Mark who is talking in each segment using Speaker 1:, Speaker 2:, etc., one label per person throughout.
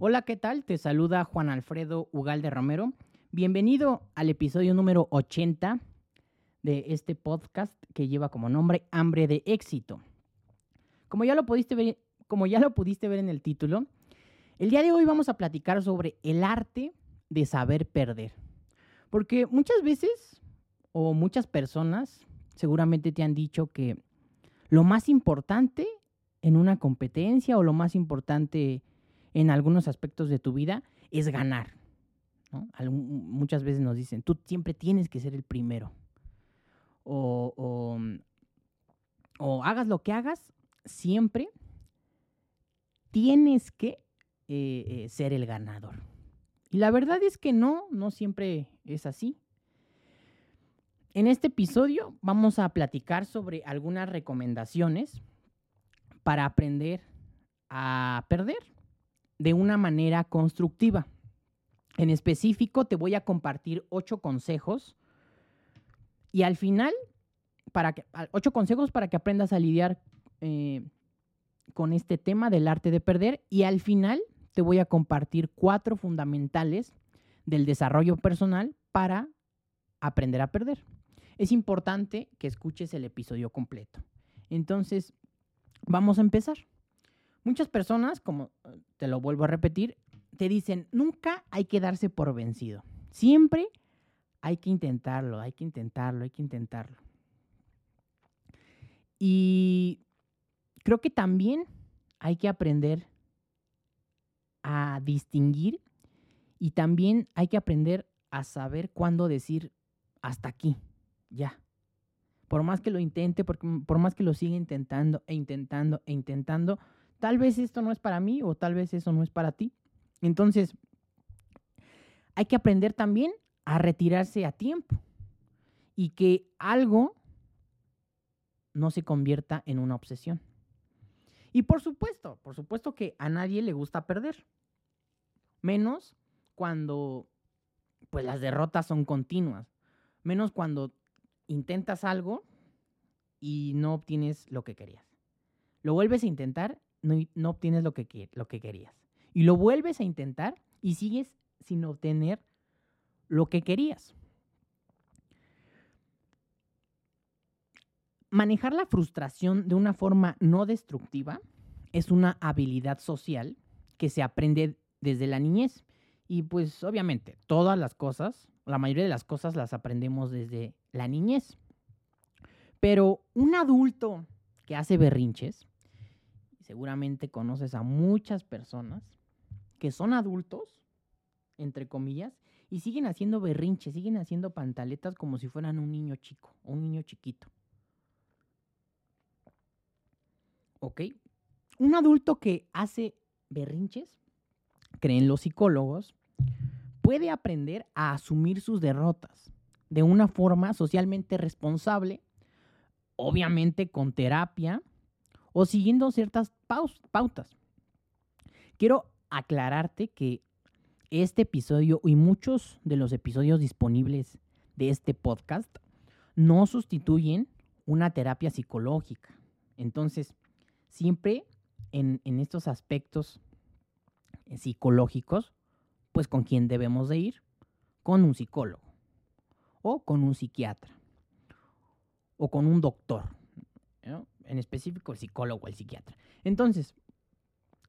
Speaker 1: Hola, ¿qué tal? Te saluda Juan Alfredo Ugalde Romero. Bienvenido al episodio número 80 de este podcast que lleva como nombre Hambre de éxito. Como ya lo pudiste ver, como ya lo pudiste ver en el título, el día de hoy vamos a platicar sobre el arte de saber perder. Porque muchas veces o muchas personas seguramente te han dicho que lo más importante en una competencia o lo más importante en algunos aspectos de tu vida es ganar. muchas veces nos dicen, tú siempre tienes que ser el primero. O, o, hagas lo que hagas, siempre tienes que eh, eh, ser el ganador. Y la verdad es que no, no siempre es así. En este episodio vamos a platicar sobre algunas recomendaciones para aprender a perder de una manera constructiva. En específico, te voy a compartir ocho consejos y al final, para que, ocho consejos para que aprendas a lidiar eh, con este tema del arte de perder y al final te voy a compartir cuatro fundamentales del desarrollo personal para aprender a perder. Es importante que escuches el episodio completo. Entonces, vamos a empezar. Muchas personas, como eh, te lo vuelvo a repetir, te dicen, nunca hay que darse por vencido. Siempre hay que intentarlo, hay que intentarlo, hay que intentarlo. Y creo que también hay que aprender a distinguir y también hay que aprender a saber cuándo decir hasta aquí, ya. Por más que lo intente, por, por más que lo siga intentando e intentando e intentando, tal vez esto no es para mí o tal vez eso no es para ti. Entonces, hay que aprender también a retirarse a tiempo y que algo no se convierta en una obsesión. Y por supuesto, por supuesto que a nadie le gusta perder. Menos cuando pues las derrotas son continuas. Menos cuando intentas algo y no obtienes lo que querías. Lo vuelves a intentar no, obtienes lo que, lo que querías. Y lo vuelves a intentar y sigues sin obtener lo que querías. Manejar la frustración de una forma no destructiva es una habilidad social que se aprende desde la niñez. Y pues obviamente todas las cosas, la mayoría de las cosas las aprendemos desde la niñez. Pero un adulto que hace berrinches seguramente conoces a muchas personas que son adultos, entre comillas, y siguen haciendo berrinches, siguen haciendo pantaletas como si fueran un niño chico, un niño chiquito. ¿Ok? Un adulto que hace berrinches, creen los psicólogos, puede aprender a asumir sus derrotas de una forma socialmente responsable, obviamente con terapia o siguiendo ciertas pautas. Quiero aclararte que este episodio y muchos de los episodios disponibles de este podcast no sustituyen una terapia psicológica. Entonces, siempre en, estos aspectos eh, psicológicos, pues con quién debemos de ir? Con un psicólogo o con un psiquiatra o con un doctor en específico el psicólogo o el psiquiatra. Entonces,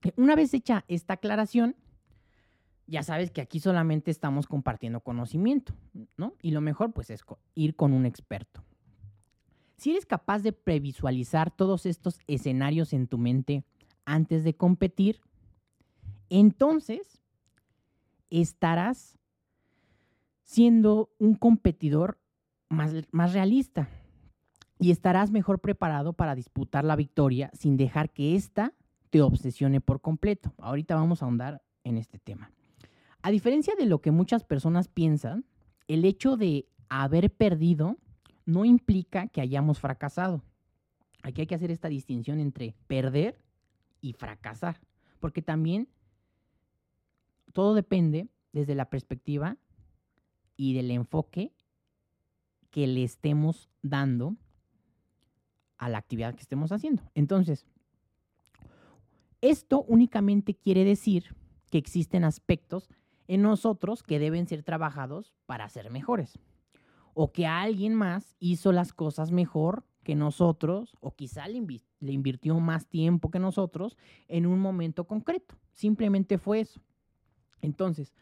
Speaker 1: eh, una vez hecha esta aclaración, ya sabes que aquí solamente estamos compartiendo conocimiento, ¿no? Y lo mejor pues es ir con un experto. Si eres capaz de previsualizar todos estos escenarios en tu mente antes de competir, entonces estarás siendo un competidor más, más realista, y estarás mejor preparado para disputar la victoria sin dejar que ésta te obsesione por completo. Ahorita vamos a ahondar en este tema. A diferencia de lo que muchas personas piensan, el hecho de haber perdido no implica que hayamos fracasado. Aquí hay que hacer esta distinción entre perder y fracasar, porque también todo depende desde la perspectiva y del enfoque que le estemos dando a la actividad que estemos haciendo. Entonces, esto únicamente quiere decir que existen aspectos en nosotros que deben ser trabajados para ser mejores. O que alguien más hizo las cosas mejor que nosotros, o quizá le, invirtió más tiempo que nosotros en un momento concreto. Simplemente fue eso. Entonces,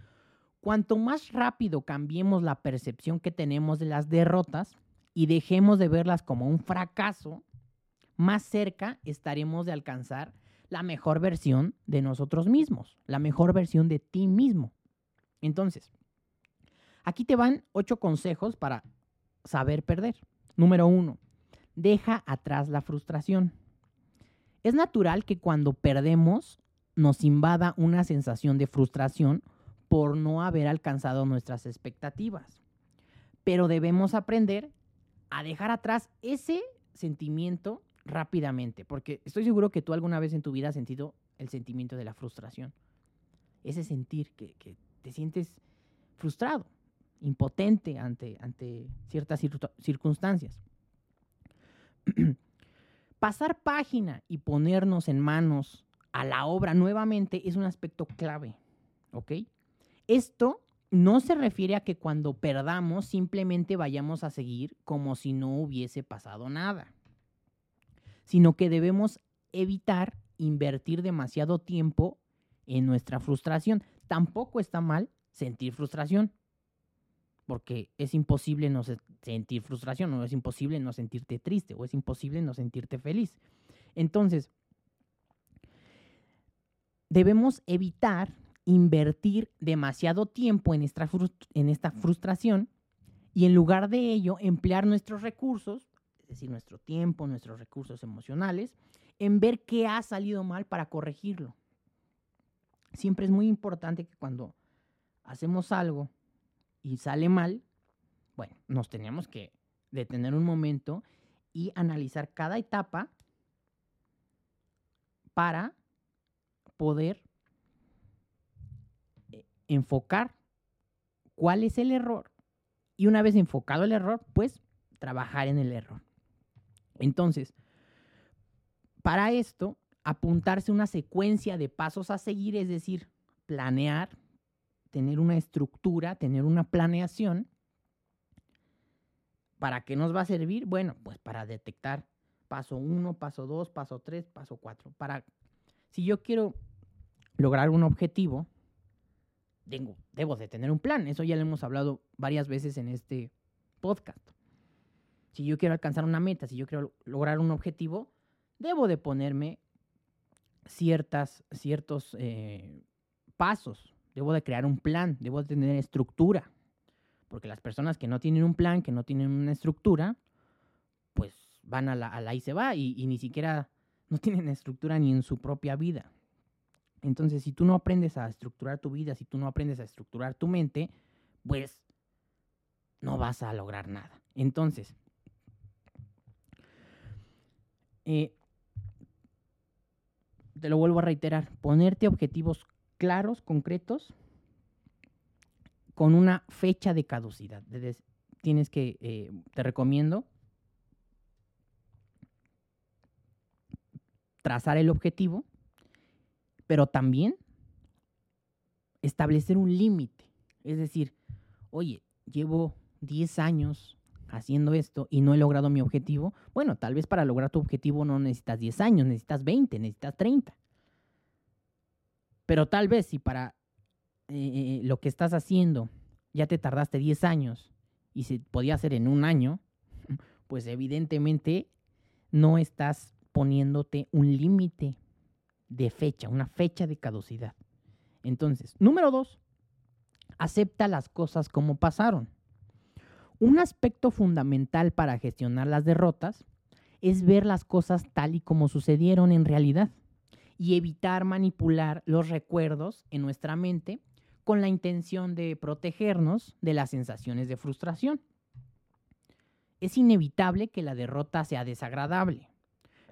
Speaker 1: cuanto más rápido cambiemos la percepción que tenemos de las derrotas y dejemos de verlas como un fracaso, más cerca estaremos de alcanzar la mejor versión de nosotros mismos, la mejor versión de ti mismo. Entonces, aquí te van ocho consejos para saber perder. Número uno, deja atrás la frustración. Es natural que cuando perdemos nos invada una sensación de frustración por no haber alcanzado nuestras expectativas. Pero debemos aprender a dejar atrás ese sentimiento rápidamente, porque estoy seguro que tú alguna vez en tu vida has sentido el sentimiento de la frustración. Ese sentir que, te sientes frustrado, impotente ante, ante ciertas circunstancias. Pasar página y ponernos en manos a la obra nuevamente es un aspecto clave, ¿ok? Esto no se refiere a que cuando perdamos simplemente vayamos a seguir como si no hubiese pasado nada, sino que debemos evitar invertir demasiado tiempo en nuestra frustración. Tampoco está mal sentir frustración, porque es imposible no sentir frustración, o es imposible no sentirte triste, o es imposible no sentirte feliz. Entonces, debemos evitar invertir demasiado tiempo en esta, en esta frustración y en lugar de ello emplear nuestros recursos, es decir, nuestro tiempo, nuestros recursos emocionales, en ver qué ha salido mal para corregirlo. Siempre es muy importante que cuando hacemos algo y sale mal, bueno, nos tenemos que detener un momento y analizar cada etapa para poder eh, enfocar cuál es el error y una vez enfocado el error, pues trabajar en el error. Entonces, para esto, apuntarse una secuencia de pasos a seguir, es decir, planear, tener una estructura, tener una planeación. ¿Para qué nos va a servir? Bueno, pues para detectar paso 1, paso 2, paso 3, paso 4. Para, si yo quiero lograr un objetivo, debo de tener un plan. Eso ya lo hemos hablado varias veces en este podcast. Si yo quiero alcanzar una meta, si yo quiero lograr un objetivo, debo de ponerme ciertas, ciertos eh, pasos. Debo de crear un plan, debo de tener estructura. Porque las personas que no tienen un plan, que no tienen una estructura, pues van a la, a y se va y, y ni siquiera no tienen estructura ni en su propia vida. Entonces, si tú no aprendes a estructurar tu vida, si tú no aprendes a estructurar tu mente, pues no vas a lograr nada. Entonces, eh, te lo vuelvo a reiterar, ponerte objetivos claros, concretos, con una fecha de caducidad. Tienes que, eh, te recomiendo, trazar el objetivo, pero también establecer un límite. Es decir, oye, llevo 10 años haciendo esto y no he logrado mi objetivo. Bueno, tal vez para lograr tu objetivo no necesitas 10 años, necesitas 20, necesitas 30. Pero tal vez si para eh, lo que estás haciendo ya te tardaste 10 años y se podía hacer en un año, pues evidentemente no estás poniéndote un límite de fecha, una fecha de caducidad. Entonces, número dos, acepta las cosas como pasaron. Un aspecto fundamental para gestionar las derrotas es ver las cosas tal y como sucedieron en realidad y evitar manipular los recuerdos en nuestra mente con la intención de protegernos de las sensaciones de frustración. Es inevitable que la derrota sea desagradable,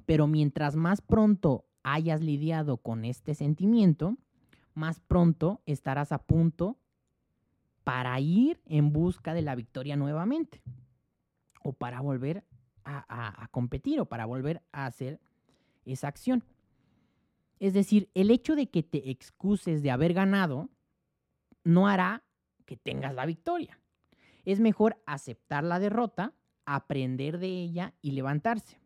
Speaker 1: pero mientras más pronto hayas lidiado con este sentimiento, más pronto estarás a punto para ir en busca de la victoria nuevamente o para volver a, competir o para volver a hacer esa acción. Es decir, el hecho de que te excuses de haber ganado no hará que tengas la victoria. Es mejor aceptar la derrota, aprender de ella y levantarse.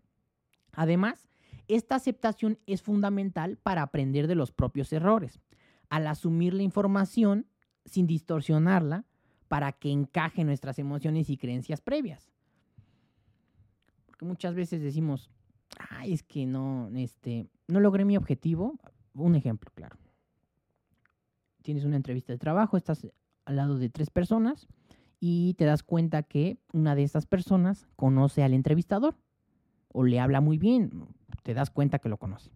Speaker 1: Además, esta aceptación es fundamental para aprender de los propios errores. Al asumir la información sin distorsionarla para que encaje nuestras emociones y creencias previas. Porque muchas veces decimos, ay, es que no, este, no logré mi objetivo. Un ejemplo, claro. Tienes una entrevista de trabajo, estás al lado de tres personas y te das cuenta que una de esas personas conoce al entrevistador o le habla muy bien, te das cuenta que lo conoce.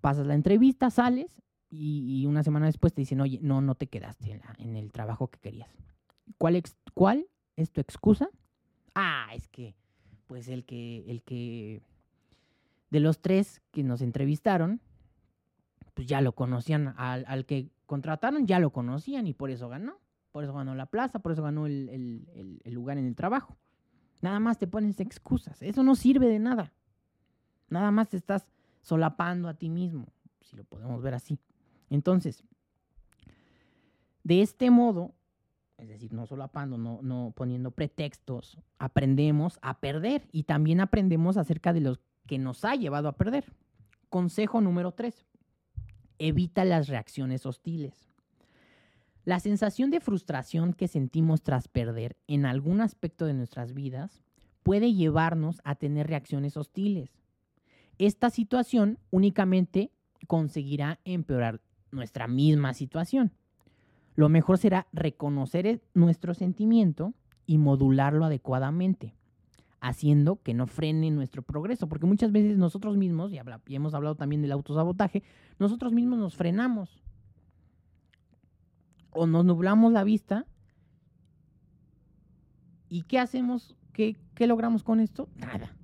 Speaker 1: Pasas la entrevista, sales y, una semana después te dicen, oye, no, no te quedaste en, el trabajo que querías. ¿Cuál, ¿Cuál es tu excusa? Ah, es que, pues el que, el que, de los tres que nos entrevistaron, pues ya lo conocían, al, que contrataron ya lo conocían y por eso ganó, por eso ganó la plaza, por eso ganó el lugar en el trabajo. Nada más te pones excusas. Eso no sirve de nada. Nada más te estás solapando a ti mismo, si lo podemos ver así. Entonces, de este modo, es decir, no solapando, no, no poniendo pretextos, aprendemos a perder y también aprendemos acerca de lo que nos ha llevado a perder. Consejo número tres, evita las reacciones hostiles. La sensación de frustración que sentimos tras perder en algún aspecto de nuestras vidas puede llevarnos a tener reacciones hostiles. Esta situación únicamente conseguirá empeorar nuestra misma situación. Lo mejor será reconocer e-, nuestro sentimiento y modularlo adecuadamente, haciendo que no frene nuestro progreso, porque muchas veces nosotros mismos, y, y hemos hablado también del autosabotaje, nosotros mismos nos frenamos o nos nublamos la vista. ¿Y qué hacemos? ¿Qué, logramos con esto? Nada.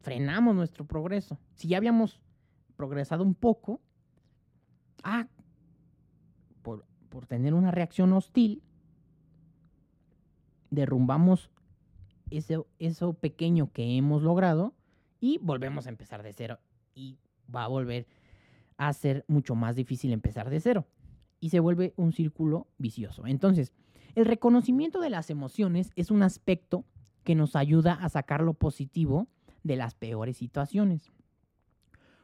Speaker 1: Frenamos nuestro progreso. Si ya habíamos progresado un poco, ah, por, por tener una reacción hostil, derrumbamos eso, eso pequeño que hemos logrado y volvemos a empezar de cero. Y va a volver a ser mucho más difícil empezar de cero y se vuelve un círculo vicioso. Entonces, el reconocimiento de las emociones es un aspecto que nos ayuda a sacar lo positivo de las peores situaciones.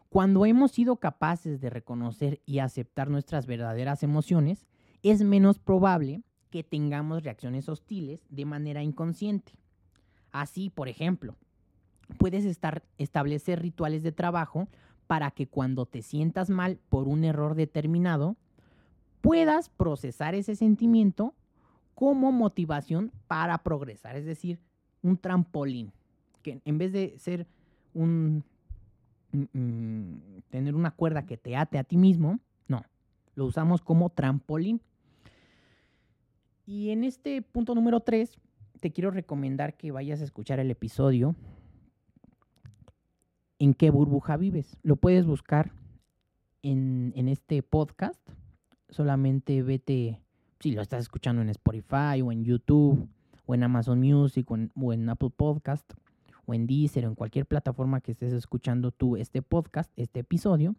Speaker 1: Cuando hemos sido capaces de reconocer y aceptar nuestras verdaderas emociones, es menos probable que tengamos reacciones hostiles de manera inconsciente. Así, por ejemplo, puedes estar, establecer rituales de trabajo para que cuando te sientas mal por un error determinado, puedas procesar ese sentimiento como motivación para progresar, es decir, un trampolín, que en vez de ser un mm, mm, tener una cuerda que te ate a ti mismo, no, lo usamos como trampolín. Y en este punto número 3, te quiero recomendar que vayas a escuchar el episodio ¿En qué burbuja vives? Lo puedes buscar en, en este podcast solamente vete, si lo estás escuchando en Spotify o en YouTube o en Amazon Music o en, Apple Podcast o en Deezer o en cualquier plataforma que estés escuchando tú este podcast, este episodio,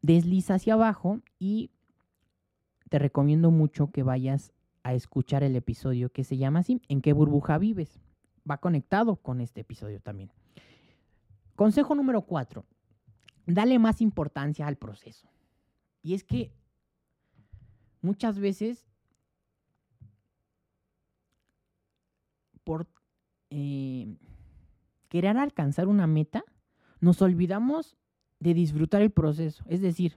Speaker 1: desliza hacia abajo y te recomiendo mucho que vayas a escuchar el episodio que se llama así, ¿En qué burbuja vives? Va conectado con este episodio también. Consejo número cuatro, dale más importancia al proceso. Y es que muchas veces por eh, querer alcanzar una meta, nos olvidamos de disfrutar el proceso. Es decir,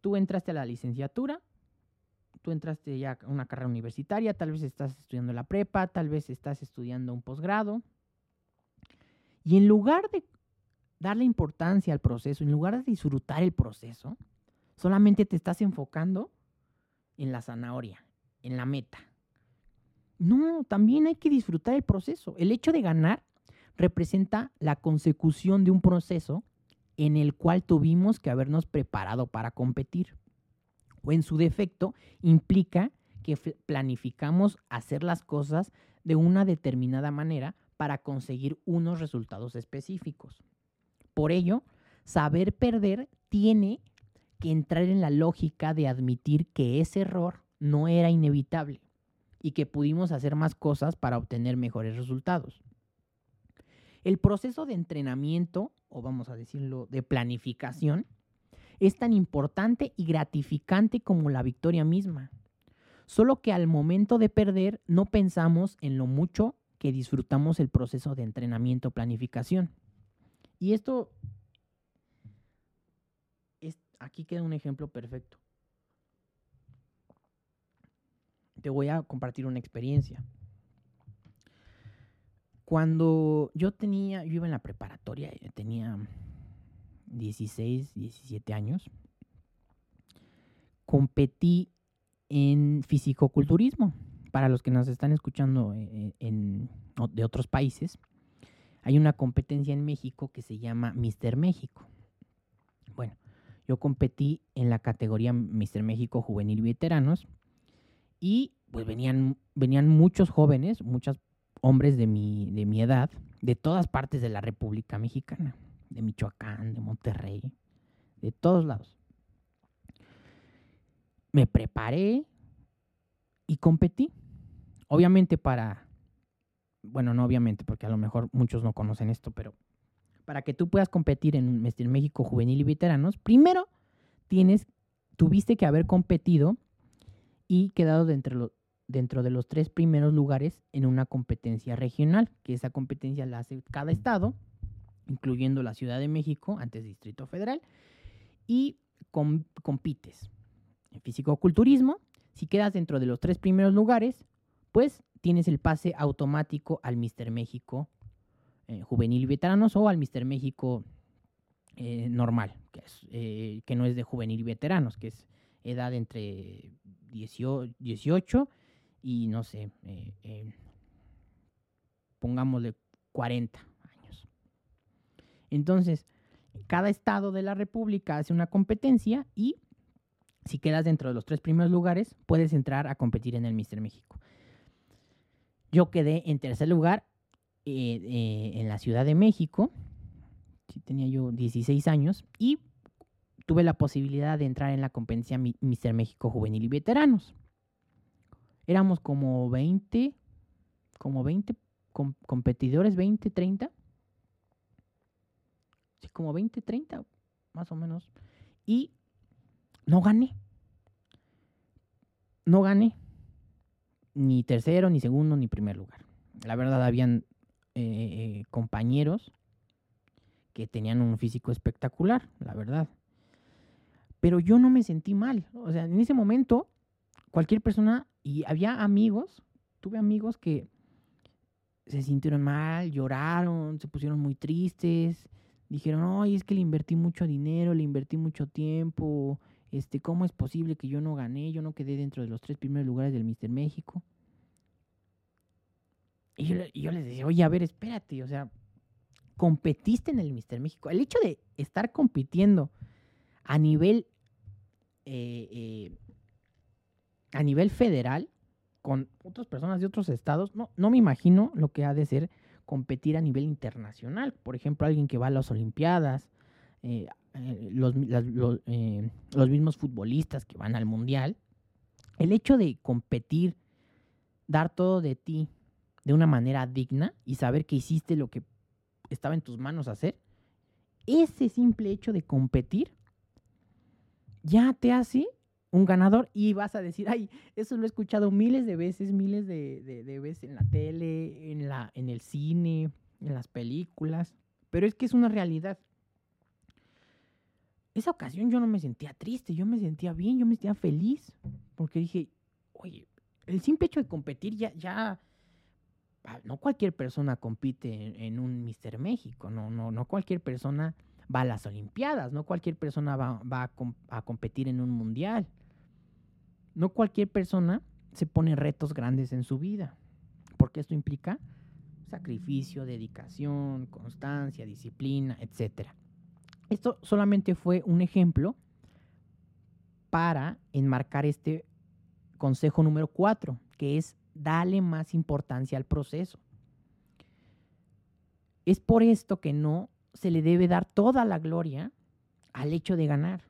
Speaker 1: tú entraste a la licenciatura, tú entraste ya a una carrera universitaria, tal vez estás estudiando la prepa, tal vez estás estudiando un posgrado. Y en lugar de darle importancia al proceso, en lugar de disfrutar el proceso, Solamente te estás enfocando en la zanahoria, en la meta. No, también hay que disfrutar el proceso. El hecho de ganar representa la consecución de un proceso en el cual tuvimos que habernos preparado para competir. O en su defecto, implica que planificamos hacer las cosas de una determinada manera para conseguir unos resultados específicos. Por ello, saber perder tiene que entrar en la lógica de admitir que ese error no era inevitable y que pudimos hacer más cosas para obtener mejores resultados. El proceso de entrenamiento, o vamos a decirlo, de planificación, es tan importante y gratificante como la victoria misma. Solo que al momento de perder no pensamos en lo mucho que disfrutamos el proceso de entrenamiento planificación. Y esto, es, aquí queda un ejemplo perfecto. Te voy a compartir una experiencia. Cuando yo tenía, yo iba en la preparatoria, tenía 16, 17 años, competí en fisicoculturismo. Para los que nos están escuchando eh, en, de otros países, hay una competencia en México que se llama Mister México. Bueno, yo competí en la categoría Mister México Juvenil Veteranos y pues venían, venían muchos jóvenes, muchos hombres de mi, de mi edad, de todas partes de la República Mexicana de Michoacán, de Monterrey, de todos lados. Me preparé y competí. Obviamente para, bueno, no obviamente, porque a lo mejor muchos no conocen esto, pero para que tú puedas competir en México Juvenil y Veteranos, primero tienes, tuviste que haber competido y quedado dentro, de los tres primeros lugares en una competencia regional, que esa competencia la hace cada estado incluyendo la Ciudad de México, antes Distrito Federal, y compites en físico-culturismo. Si quedas dentro de los tres primeros lugares, pues tienes el pase automático al Mister México eh, juvenil y veteranos o al Mister México eh, normal, que, es, eh, que no es de juvenil y veteranos, que es edad entre 18, y no sé, pongámosle 40 entonces, cada estado de la República hace una competencia y si quedas dentro de los tres primeros lugares, puedes entrar a competir en el Mister México. Yo quedé en tercer lugar eh, eh, en la Ciudad de México, tenía yo 16 años, y tuve la posibilidad de entrar en la competencia Mister México Juvenil y Veteranos. Éramos como 20, como 20 competidores, 20, 30 como 20, 30, más o menos. Y no gané. No gané. Ni tercero, ni segundo, ni primer lugar. La verdad, habían eh, eh, compañeros que tenían un físico espectacular, la verdad. Pero yo no me sentí mal. O sea, en ese momento, cualquier persona, y había amigos, tuve amigos que se sintieron mal, lloraron, se pusieron muy tristes, dijeron, ay, es que le invertí mucho dinero, le invertí mucho tiempo, este, ¿cómo es posible que yo no gané? Yo no quedé dentro de los tres primeros lugares del Mister México. Y yo, les decía, oye, a ver, espérate, o sea, competiste en el Mister México. El hecho de estar compitiendo a nivel, eh, eh, a nivel federal con otras personas de otros estados, no, no me imagino lo que ha de ser competir a nivel internacional. Por ejemplo, alguien que va a las Olimpiadas, eh, los, eh, los, mismos futbolistas que van al Mundial. El hecho de competir, dar todo de ti de una manera digna y saber que hiciste lo que estaba en tus manos hacer, ese simple hecho de competir ya te hace un ganador y vas a decir, ay, eso lo he escuchado miles de veces, miles de, veces en la tele, en, la, en el cine, en las películas, pero es que es una realidad. Esa ocasión yo no me sentía triste, yo me sentía bien, yo me sentía feliz, porque dije, oye, el simple hecho de competir ya, ya, ah, no cualquier persona compite en, un Mister México, no, no, no cualquier persona va a las Olimpiadas, no cualquier persona va, a, competir en un mundial. No cualquier persona se pone retos grandes en su vida, porque esto implica sacrificio, dedicación, constancia, disciplina, etc. Esto solamente fue un ejemplo para enmarcar este consejo número cuatro, que es darle más importancia al proceso. Es por esto que no se le debe dar toda la gloria al hecho de ganar.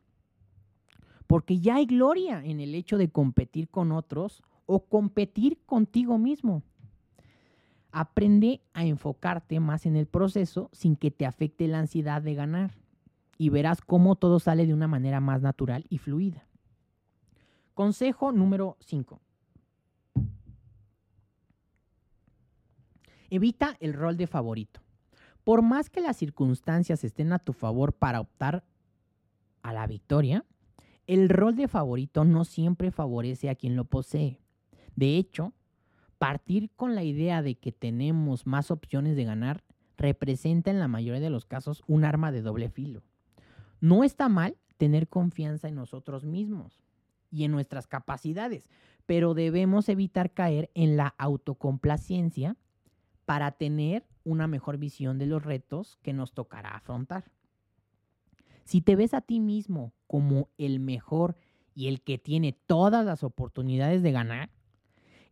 Speaker 1: Porque ya hay gloria en el hecho de competir con otros o competir contigo mismo. Aprende a enfocarte más en el proceso sin que te afecte la ansiedad de ganar y verás cómo todo sale de una manera más natural y fluida. Consejo número 5. Evita el rol de favorito. Por más que las circunstancias estén a tu favor para optar a la victoria, el rol de favorito no siempre favorece a quien lo posee. De hecho, partir con la idea de que tenemos más opciones de ganar representa en la mayoría de los casos un arma de doble filo. No está mal tener confianza en nosotros mismos y en nuestras capacidades, pero debemos evitar caer en la autocomplacencia para tener una mejor visión de los retos que nos tocará afrontar. Si te ves a ti mismo como el mejor y el que tiene todas las oportunidades de ganar,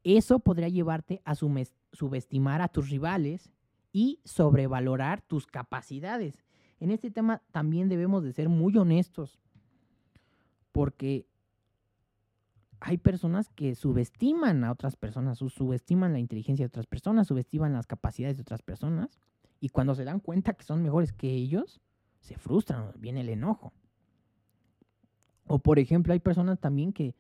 Speaker 1: eso podría llevarte a subestimar a tus rivales y sobrevalorar tus capacidades. En este tema también debemos de ser muy honestos, porque hay personas que subestiman a otras personas, subestiman la inteligencia de otras personas, subestiman las capacidades de otras personas, y cuando se dan cuenta que son mejores que ellos, se frustran, viene el enojo. O por ejemplo, hay personas también que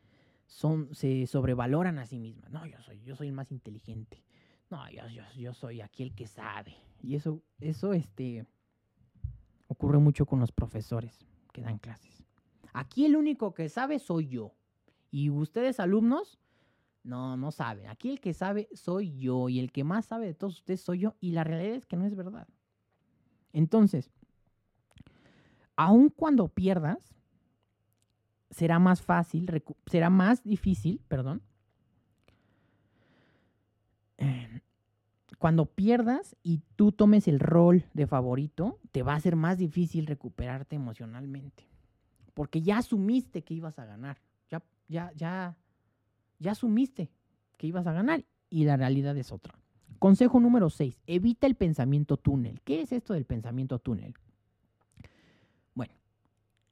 Speaker 1: son, se sobrevaloran a sí mismas. No, yo soy, yo soy el más inteligente. No, yo, yo, yo soy aquel que sabe. Y eso, eso este, ocurre mucho con los profesores que dan clases. Aquí el único que sabe soy yo. Y ustedes alumnos, no, no saben. Aquí el que sabe soy yo y el que más sabe de todos ustedes soy yo. Y la realidad es que no es verdad. Entonces, aun cuando pierdas, será más fácil, será más difícil, perdón. Cuando pierdas y tú tomes el rol de favorito, te va a ser más difícil recuperarte emocionalmente. Porque ya asumiste que ibas a ganar ya, ya, ya asumiste que ibas a ganar y la realidad es otra. Consejo número 6, evita el pensamiento túnel. ¿Qué es esto del pensamiento túnel? Bueno,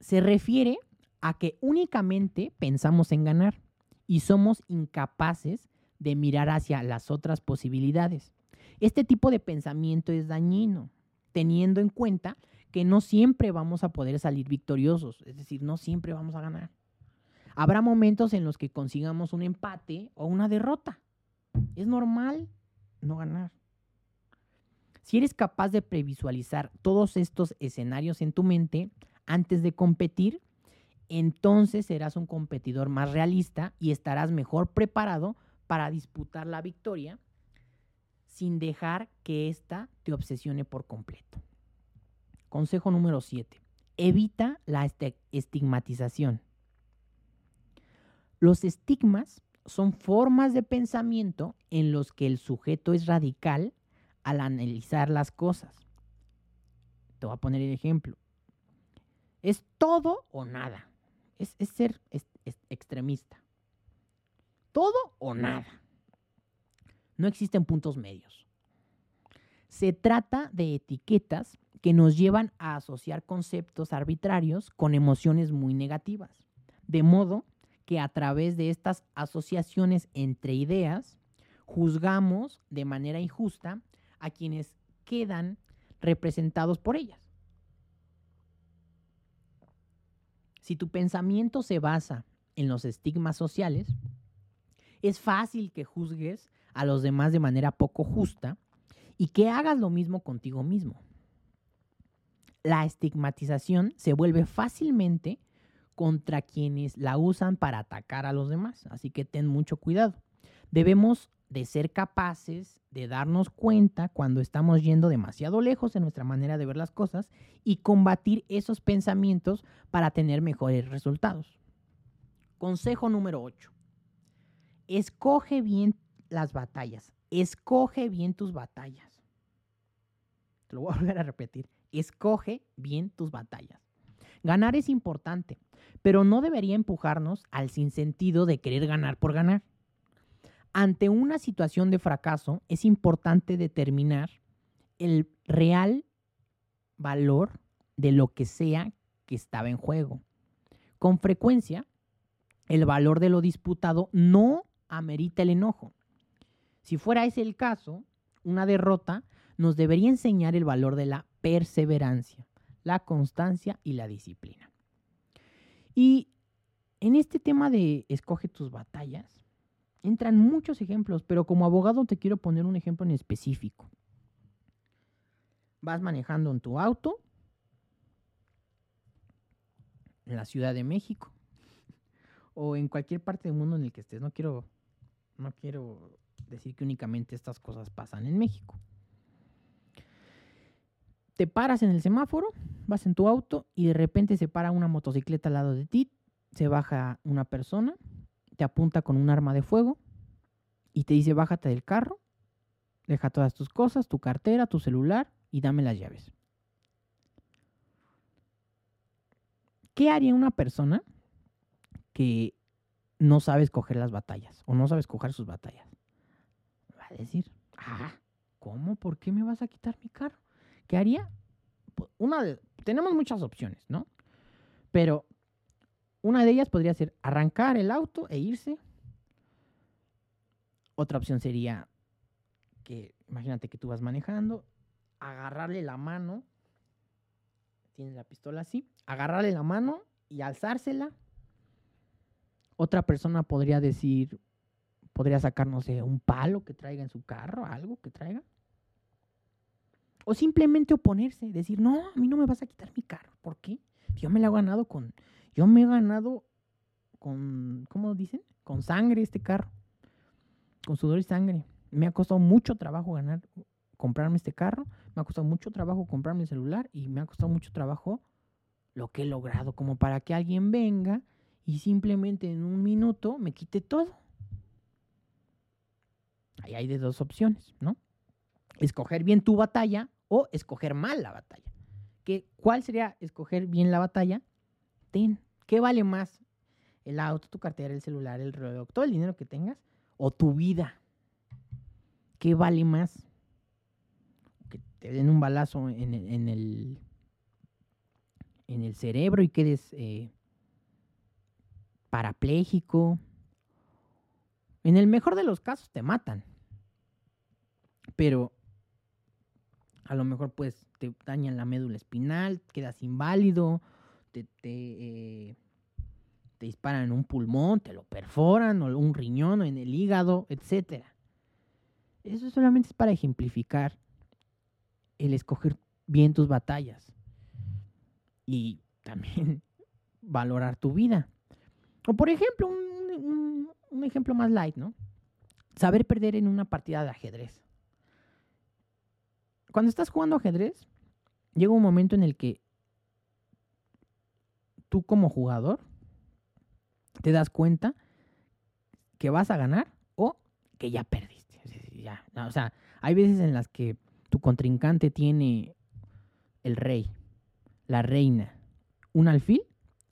Speaker 1: se refiere a que únicamente pensamos en ganar y somos incapaces de mirar hacia las otras posibilidades. Este tipo de pensamiento es dañino, teniendo en cuenta que no siempre vamos a poder salir victoriosos, es decir, no siempre vamos a ganar. Habrá momentos en los que consigamos un empate o una derrota. Es normal no ganar. Si eres capaz de previsualizar todos estos escenarios en tu mente antes de competir, entonces serás un competidor más realista y estarás mejor preparado para disputar la victoria sin dejar que ésta te obsesione por completo. Consejo número 7. Evita la estigmatización. Los estigmas son formas de pensamiento en los que el sujeto es radical al analizar las cosas. Te voy a poner el ejemplo. Es todo o nada. Es, ser extremista. Todo o nada. No existen puntos medios. Se trata de etiquetas que nos llevan a asociar conceptos arbitrarios con emociones muy negativas. De modo que a través de estas asociaciones entre ideas juzgamos de manera injusta a quienes quedan representados por ellas. Si tu pensamiento se basa en los estigmas sociales, es fácil que juzgues a los demás de manera poco justa y que hagas lo mismo contigo mismo. La estigmatización se vuelve fácilmente contra quienes la usan para atacar a los demás. Así que ten mucho cuidado. Debemos de ser capaces de darnos cuenta cuando estamos yendo demasiado lejos en nuestra manera de ver las cosas y combatir esos pensamientos para tener mejores resultados. Consejo número 8. Escoge bien las batallas. Escoge bien tus batallas. Te lo voy a volver a repetir. Escoge bien tus batallas. Ganar es importante, pero no debería empujarnos al sinsentido de querer ganar por ganar. Ante una situación de fracaso es importante determinar el real valor de lo que sea que estaba en juego. Con frecuencia, el valor de lo disputado no amerita el enojo. Si fuera ese el caso, una derrota nos debería enseñar el valor de la perseverancia, la constancia y la disciplina. Y en este tema de escoge tus batallas, entran muchos ejemplos, pero como abogado te quiero poner un ejemplo en específico. Vas manejando en tu auto en la Ciudad de México o en cualquier parte del mundo en el que estés. No quiero, no quiero decir que únicamente estas cosas pasan en México. Te paras en el semáforo, vas en tu auto y de repente se para una motocicleta al lado de ti, se baja una persona, te apunta con un arma de fuego y te dice bájate del carro, deja todas tus cosas, tu cartera, tu celular y dame las llaves. ¿Qué haría una persona que no sabe escoger las batallas o no sabe escoger sus batallas? Va a decir, ah, ¿cómo? ¿Por qué me vas a quitar mi carro? ¿Qué haría? Una tenemos muchas opciones, ¿no? Pero una de ellas podría ser arrancar el auto e irse. Otra opción sería que, imagínate que tú vas manejando, agarrarle la mano tiene la pistola así, agarrarle la mano y alzársela. Otra persona podría decir, podría sacar, no sé, un palo que traiga en su carro, algo que traiga. O simplemente oponerse, decir, no, a mí no me vas a quitar mi carro. ¿Por qué? Yo me lo he ganado con, yo me he ganado con, ¿cómo dicen? Con sangre este carro. Con sudor y sangre. Me ha costado mucho trabajo ganar, comprarme este carro, me ha costado mucho trabajo comprarme el celular y me ha costado mucho trabajo lo que he logrado, como para que alguien venga y simplemente en un minuto me quite todo. Ahí hay de dos opciones, ¿no? Escoger bien tu batalla o escoger mal la batalla. ¿Qué, ¿Cuál sería escoger bien la batalla? Ten, ¿qué vale más? ¿El auto, tu cartera, el celular, el reloj, todo el dinero que tengas? ¿O tu vida? ¿Qué vale más? te den un balazo en, el, en el cerebro y quedes eh, parapléjico. En el mejor de los casos te matan. Pero a lo mejor pues te dañan la médula espinal, quedas inválido, te, te, eh, te disparan en un pulmón, te lo perforan, o un riñón, o en el hígado, etc. Eso solamente es para ejemplificar el escoger bien tus batallas y también valorar tu vida. O por ejemplo, un, ejemplo más light, ¿no? Saber perder en una partida de ajedrez. Cuando estás jugando ajedrez, llega un momento en el que tú como jugador te das cuenta que vas a ganar o que ya perdiste. Ya, o sea, hay veces en las que tu contrincante tiene el rey, la reina, un alfil,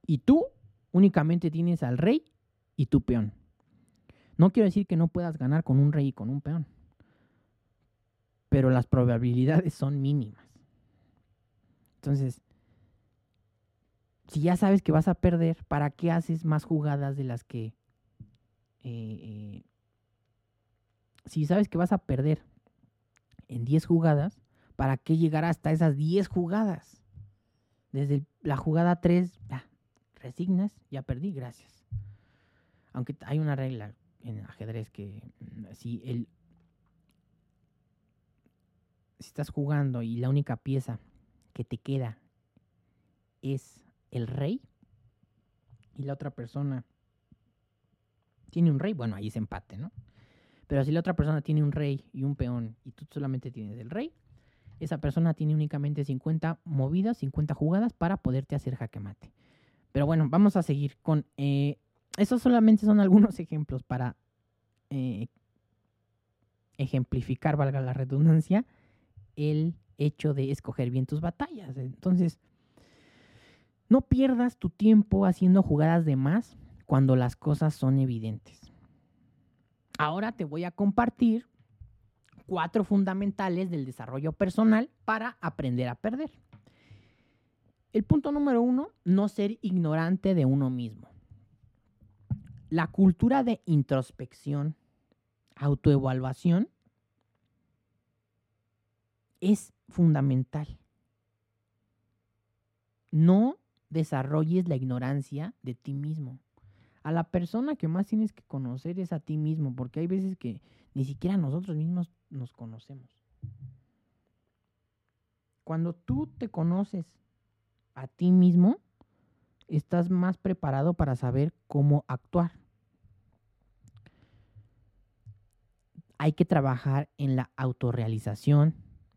Speaker 1: y tú únicamente tienes al rey y tu peón. No quiero decir que no puedas ganar con un rey y con un peón, pero las probabilidades son mínimas. Entonces, si ya sabes que vas a perder, ¿para qué haces más jugadas de las que... Eh, eh, si sabes que vas a perder, en 10 jugadas, ¿para qué llegar hasta esas 10 jugadas? Desde la jugada 3, ya, resignas, ya perdí, gracias. Aunque hay una regla en ajedrez que mm, si el si estás jugando y la única pieza que te queda es el rey y la otra persona tiene un rey, bueno, ahí es empate, ¿no? Pero si la otra persona tiene un rey y un peón y tú solamente tienes el rey, esa persona tiene únicamente 50 movidas, 50 jugadas para poderte hacer jaque mate. Pero bueno, vamos a seguir con... Eh, esos solamente son algunos ejemplos para eh, ejemplificar, valga la redundancia, el hecho de escoger bien tus batallas. Entonces, no pierdas tu tiempo haciendo jugadas de más cuando las cosas son evidentes. Ahora te voy a compartir cuatro fundamentales del desarrollo personal para aprender a perder. El punto número uno, no ser ignorante de uno mismo. La cultura de introspección, autoevaluación, es fundamental. No desarrolles la ignorancia de ti mismo. A la persona que más tienes que conocer es a ti mismo, porque hay veces que ni siquiera nosotros mismos nos conocemos. Cuando tú te conoces a ti mismo, estás más preparado para saber cómo actuar. Hay que trabajar en la autorrealización,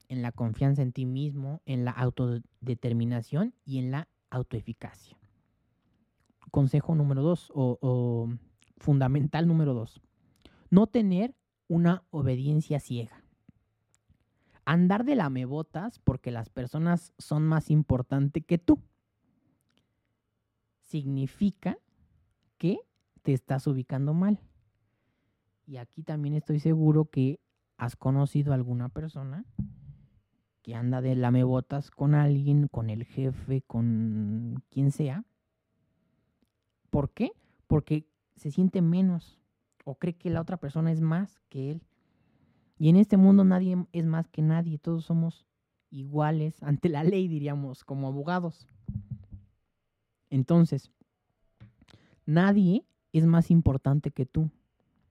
Speaker 1: en la confianza en ti mismo, en la autodeterminación y en la autoeficacia. Consejo número dos o, fundamental número dos. No tener una obediencia ciega. Andar de lamebotas porque las personas son más importantes que tú. Significa que te estás ubicando mal. Y aquí también estoy seguro que has conocido a alguna persona que anda de lamebotas con alguien, con el jefe, con quien sea. ¿Por qué? Porque se siente menos o cree que la otra persona es más que él. Y en este mundo nadie es más que nadie, todos somos iguales ante la ley, diríamos, como abogados. Entonces, nadie es más importante que tú.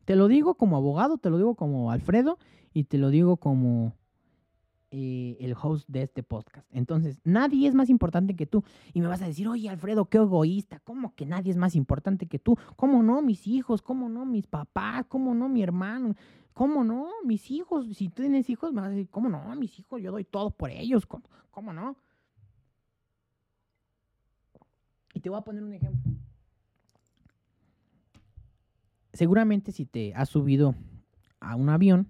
Speaker 1: Te lo digo como abogado, te lo digo como Alfredo y te lo digo como eh, el host de este podcast. Entonces, nadie es más importante que tú. Y me vas a decir, oye, Alfredo, qué egoísta. ¿Cómo que nadie es más importante que tú? ¿Cómo no mis hijos? ¿Cómo no mis papás? ¿Cómo no mi hermano? ¿Cómo no mis hijos? Si tú tienes hijos, me vas a decir, ¿cómo no mis hijos? Yo doy todo por ellos. ¿Cómo, cómo no? Y te voy a poner un ejemplo. Seguramente si te has subido a un avión,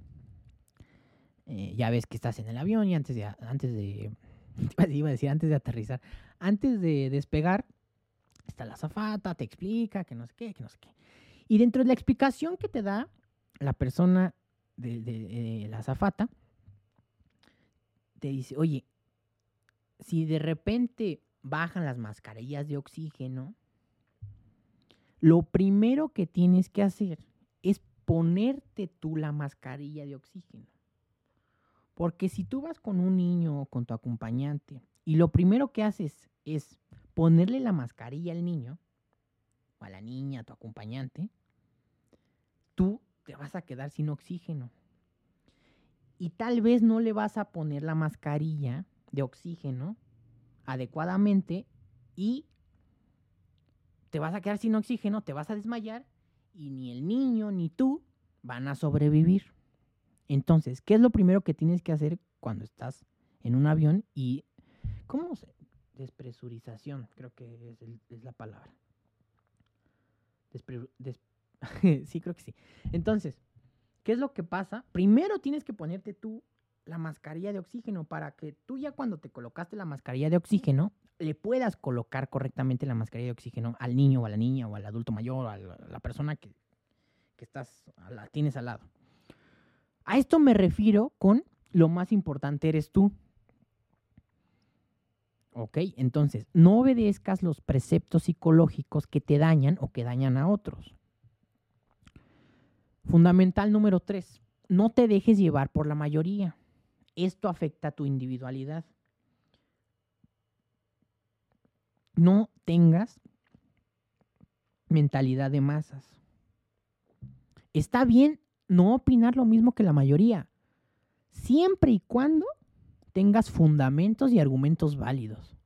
Speaker 1: eh, ya ves que estás en el avión y antes de, antes de, iba a decir antes de aterrizar, antes de despegar, está la zafata, te explica que no sé qué, que no sé qué. Y dentro de la explicación que te da la persona de, de la zafata, te dice, oye, si de repente bajan las mascarillas de oxígeno, lo primero que tienes que hacer es ponerte tú la mascarilla de oxígeno. Porque si tú vas con un niño o con tu acompañante y lo primero que haces es ponerle la mascarilla al niño o a la niña, a tu acompañante, tú te vas a quedar sin oxígeno. Y tal vez no le vas a poner la mascarilla de oxígeno adecuadamente y te vas a quedar sin oxígeno, te vas a desmayar y ni el niño ni tú van a sobrevivir. Entonces, ¿qué es lo primero que tienes que hacer cuando estás en un avión? Y, ¿cómo se? Despresurización, creo que es, la palabra. sí, creo que sí. Entonces, ¿qué es lo que pasa? Primero tienes que ponerte tú la mascarilla de oxígeno para que tú ya cuando te colocaste la mascarilla de oxígeno, le puedas colocar correctamente la mascarilla de oxígeno al niño o a la niña o al adulto mayor o a la, persona que, que estás, la tienes al lado. A esto me refiero con lo más importante eres tú. ¿Ok? Entonces, no obedezcas los preceptos psicológicos que te dañan o que dañan a otros. Fundamental número tres, no te dejes llevar por la mayoría. Esto afecta a tu individualidad. No tengas mentalidad de masas. Está bien no opinar lo mismo que la mayoría, siempre y cuando tengas fundamentos y argumentos válidos.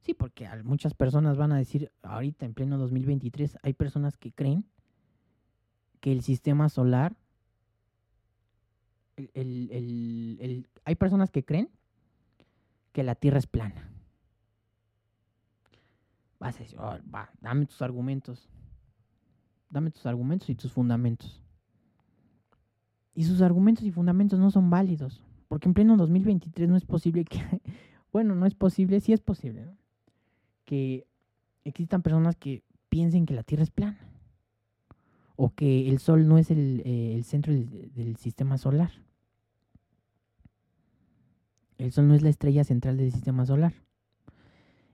Speaker 1: Sí, porque muchas personas van a decir, ahorita en pleno 2023, hay personas que creen que el sistema solar, hay personas que creen que la Tierra es plana. Vas a decir, oh, dame tus argumentos. Dame tus argumentos y tus fundamentos. Y sus argumentos y fundamentos no son válidos. Porque en pleno 2023 no es posible que, bueno, no es posible, sí es posible, ¿no? que existan personas que piensen que la Tierra es plana. O que el Sol no es el, eh, centro del, del sistema solar. El Sol no es la estrella central del sistema solar.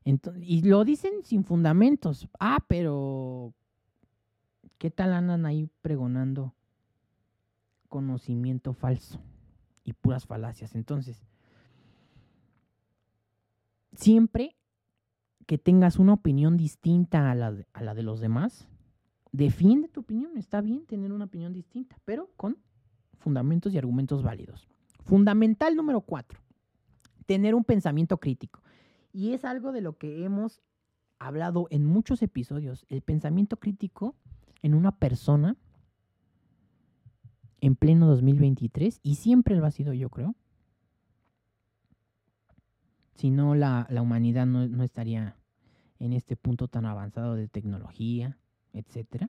Speaker 1: y lo dicen sin fundamentos. Ah, pero ¿qué tal andan ahí pregonando conocimiento falso y puras falacias? Entonces, siempre que tengas una opinión distinta a la, de, a la de los demás, defiende tu opinión. Está bien tener una opinión distinta, pero con fundamentos y argumentos válidos. Fundamental número cuatro, tener un pensamiento crítico. Y es algo de lo que hemos hablado en muchos episodios. El pensamiento crítico en una persona en pleno 2023, y siempre lo ha sido yo creo. Si no, la, humanidad no, no estaría en este punto tan avanzado de tecnología, etc.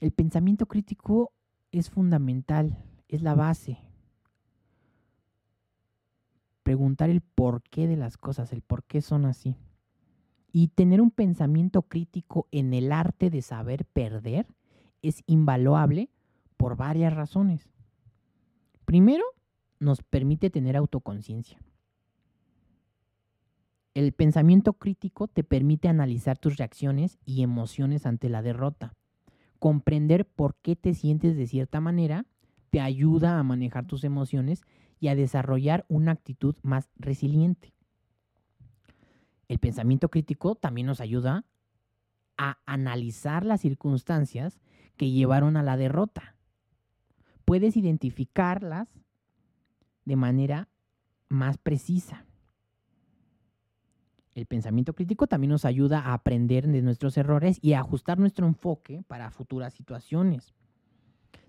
Speaker 1: El pensamiento crítico es fundamental, es la base preguntar el porqué de las cosas, el por qué son así. Y tener un pensamiento crítico en el arte de saber perder es invaluable por varias razones. Primero, nos permite tener autoconciencia. El pensamiento crítico te permite analizar tus reacciones y emociones ante la derrota. Comprender por qué te sientes de cierta manera te ayuda a manejar tus emociones y a desarrollar una actitud más resiliente. El pensamiento crítico también nos ayuda a analizar las circunstancias que llevaron a la derrota. Puedes identificarlas de manera más precisa. El pensamiento crítico también nos ayuda a aprender de nuestros errores y a ajustar nuestro enfoque para futuras situaciones.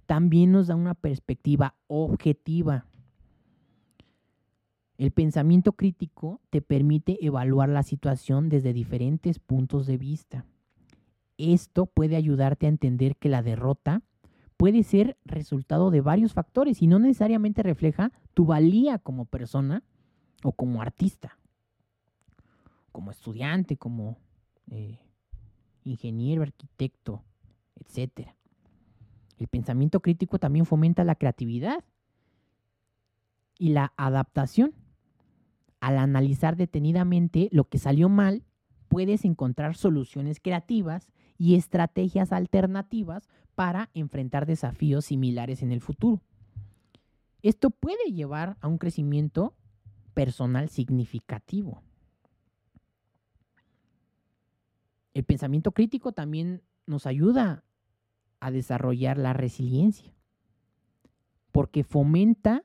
Speaker 1: También nos da una perspectiva objetiva el pensamiento crítico te permite evaluar la situación desde diferentes puntos de vista. Esto puede ayudarte a entender que la derrota puede ser resultado de varios factores y no necesariamente refleja tu valía como persona o como artista, como estudiante, como eh, ingeniero, arquitecto, etc. El pensamiento crítico también fomenta la creatividad y la adaptación al analizar detenidamente lo que salió mal, puedes encontrar soluciones creativas y estrategias alternativas para enfrentar desafíos similares en el futuro. Esto puede llevar a un crecimiento personal significativo. El pensamiento crítico también nos ayuda a desarrollar la resiliencia, porque fomenta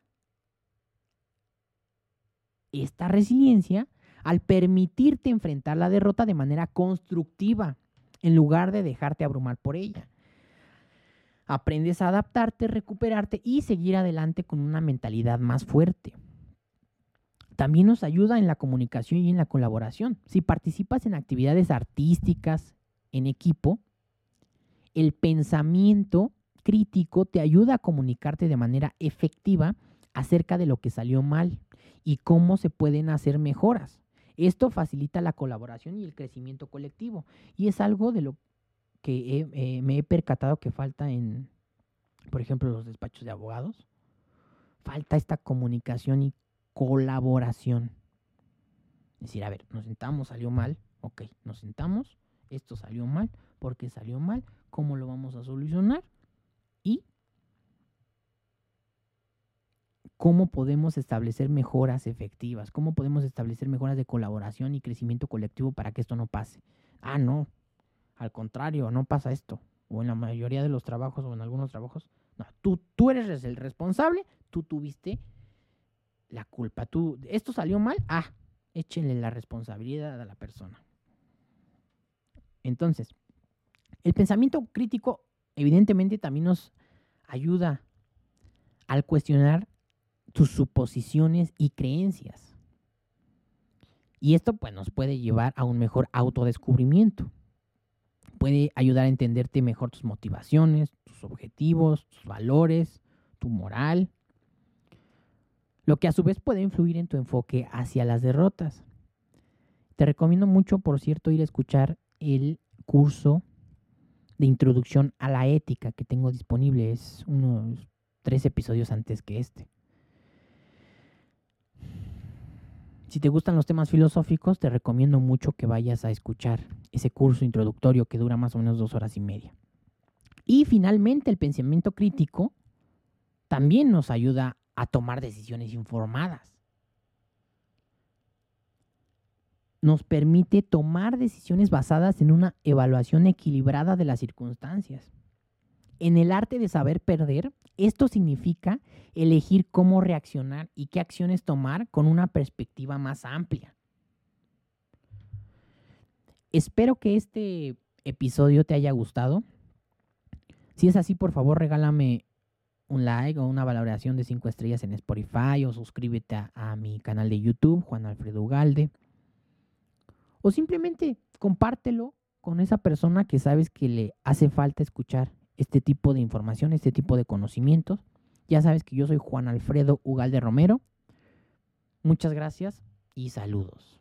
Speaker 1: esta resiliencia al permitirte enfrentar la derrota de manera constructiva, en lugar de dejarte abrumar por ella. Aprendes a adaptarte, recuperarte y seguir adelante con una mentalidad más fuerte. También nos ayuda en la comunicación y en la colaboración. Si participas en actividades artísticas en equipo, el pensamiento crítico te ayuda a comunicarte de manera efectiva acerca de lo que salió mal y cómo se pueden hacer mejoras. Esto facilita la colaboración y el crecimiento colectivo y es algo de lo que eh, me he percatado que falta en, por ejemplo, los despachos de abogados. Falta esta comunicación y colaboración. Es decir, a ver, nos sentamos, salió mal, ok, nos sentamos, esto salió mal, ¿por qué salió mal? ¿Cómo lo vamos a solucionar? Y cómo podemos establecer mejoras efectivas, cómo podemos establecer mejoras de colaboración y crecimiento colectivo para que esto no pase. Ah, no, al contrario, no pasa esto. O en la mayoría de los trabajos o en algunos trabajos, no, tú, tú eres el responsable, tú tuviste la culpa. Tú, esto salió mal, ah, échenle la responsabilidad a la persona. Entonces, el pensamiento crítico evidentemente también nos ayuda al cuestionar tus suposiciones y creencias. Y esto pues, nos puede llevar a un mejor autodescubrimiento. Puede ayudar a entenderte mejor tus motivaciones, tus objetivos, tus valores, tu moral. Lo que a su vez puede influir en tu enfoque hacia las derrotas. Te recomiendo mucho, por cierto, ir a escuchar el curso de introducción a la ética que tengo disponible. Es unos tres episodios antes que este. Si te gustan los temas filosóficos, te recomiendo mucho que vayas a escuchar ese curso introductorio que dura más o menos dos horas y media. Y finalmente, el pensamiento crítico también nos ayuda a tomar decisiones informadas. Nos permite tomar decisiones basadas en una evaluación equilibrada de las circunstancias. En el arte de saber perder, esto significa elegir cómo reaccionar y qué acciones tomar con una perspectiva más amplia. Espero que este episodio te haya gustado. Si es así, por favor, regálame un like o una valoración de 5 estrellas en Spotify o suscríbete a, mi canal de YouTube, Juan Alfredo Ugalde. O simplemente compártelo con esa persona que sabes que le hace falta escuchar este tipo de información, este tipo de conocimientos. Ya sabes que yo soy Juan Alfredo Ugalde Romero. Muchas gracias y saludos.